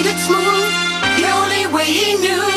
Well, only way he wrong?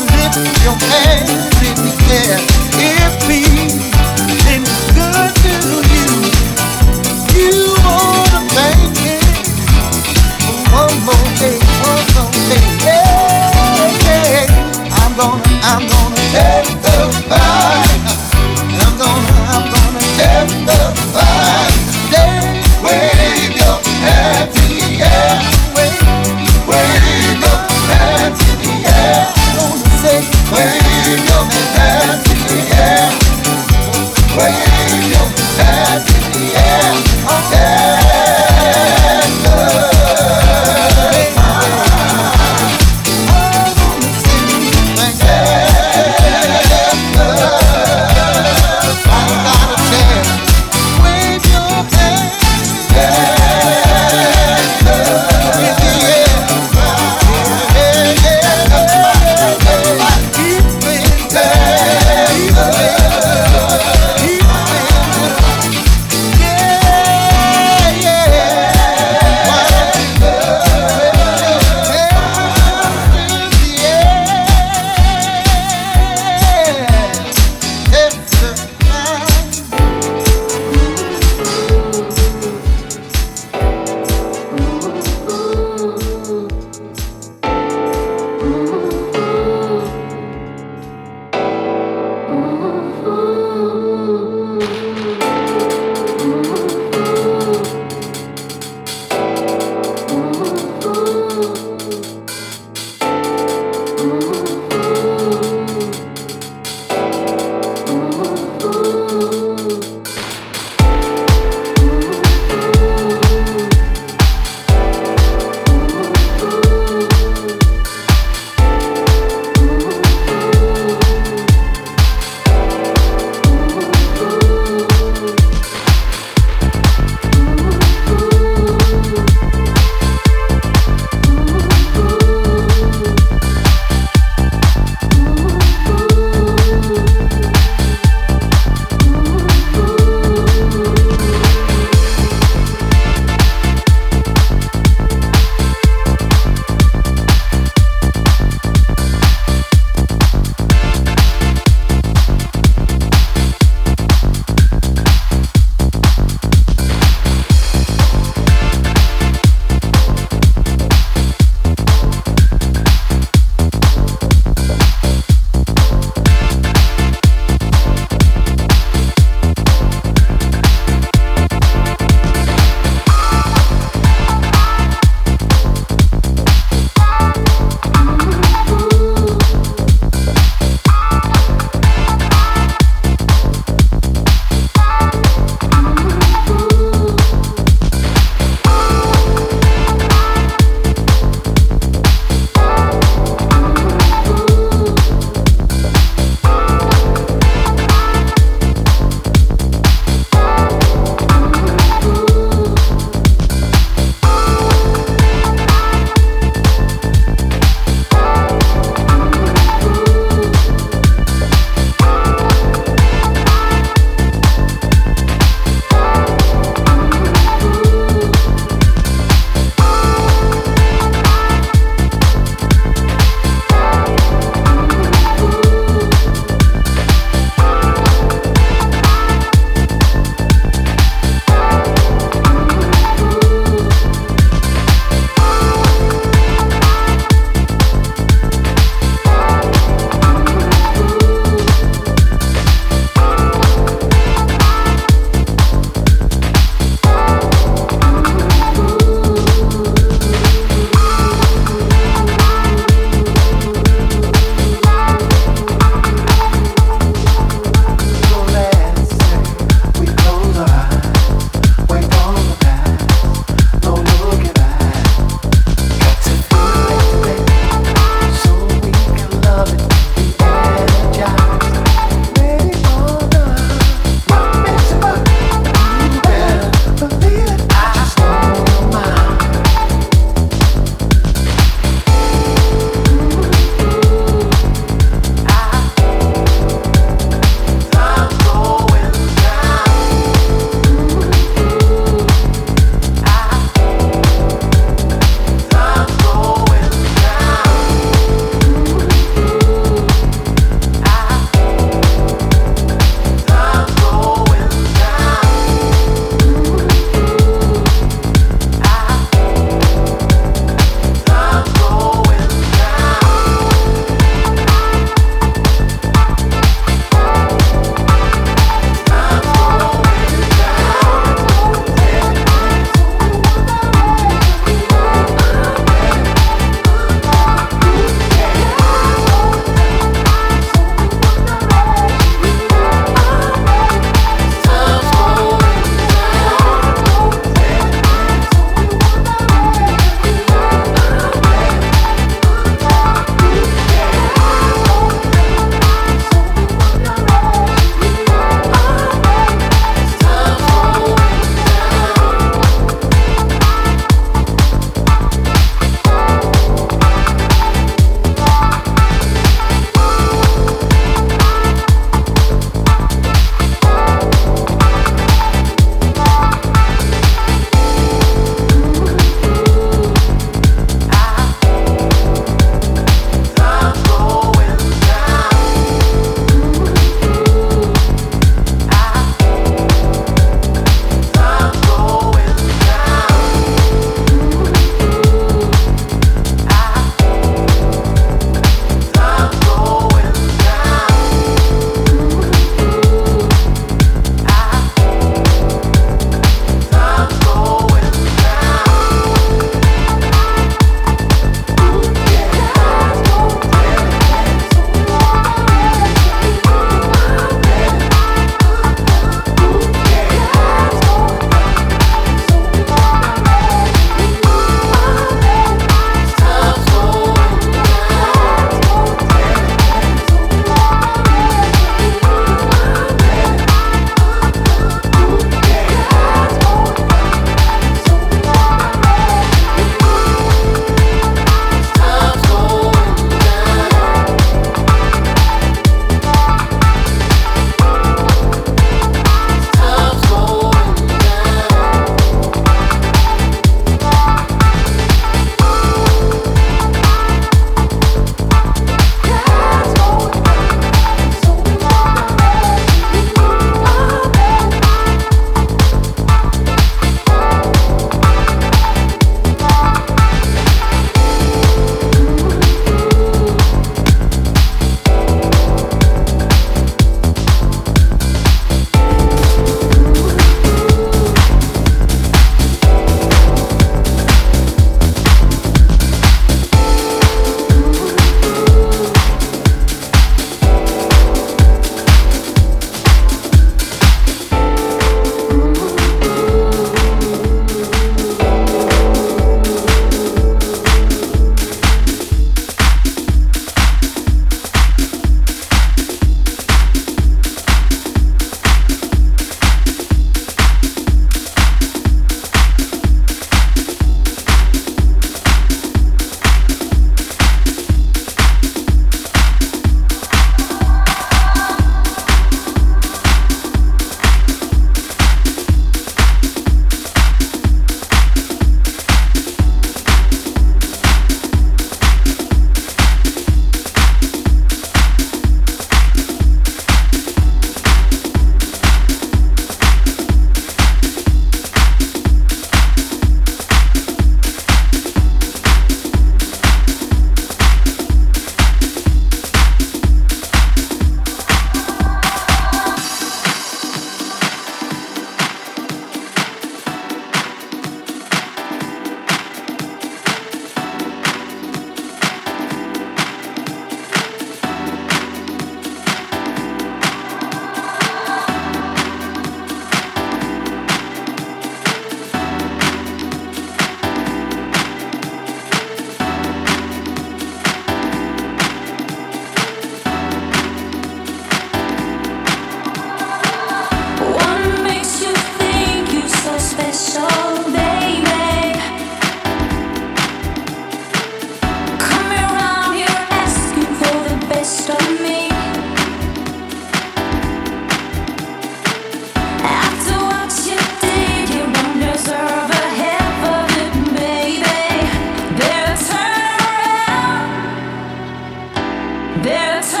There's